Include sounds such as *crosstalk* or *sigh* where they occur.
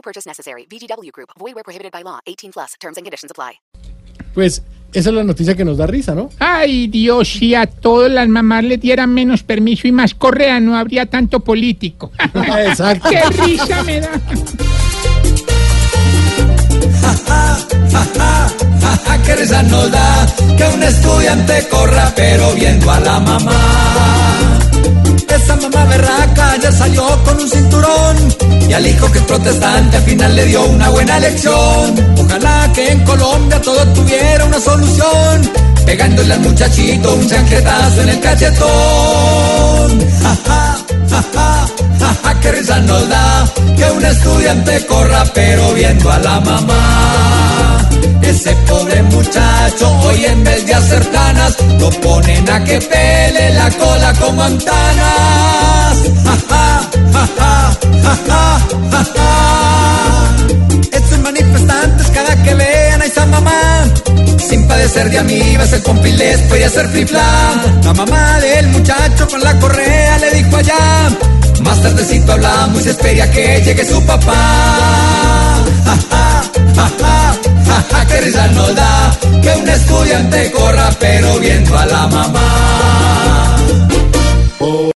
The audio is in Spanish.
No purchase necessary. VGW Group. Void where prohibited by law. 18 plus. Terms and conditions apply. Pues esa es la noticia que nos da risa, ¿no? Ay, Dios, si a todas las mamás le dieran menos permiso y más correa, no habría tanto político. *laughs* Exacto. ¡Qué risa me da! que risa nos da que un estudiante corra pero viendo a la mamá. Esa mamá berraca ya salió con un cinturón y al hijo que es protestante al final le dio una buena lección. Ojalá que en Colombia todo tuviera una solución, pegándole al muchachito un chancletazo en el cachetón. Ja, ja, ja, ja, ja, que risa nos da que un estudiante corra pero viendo a la mamá. Ese pobre muchacho hoy en vez de hacer tanas lo ponen a que pele la cola como antanas. Padecer de amibas el compi les puede hacer flifla. La mamá del muchacho con la correa le dijo allá. Más tardecito hablamos y se espera que llegue su papá. Ja, ja, ja, ja, ja, que risa nos da que un estudiante corra pero viendo a la mamá.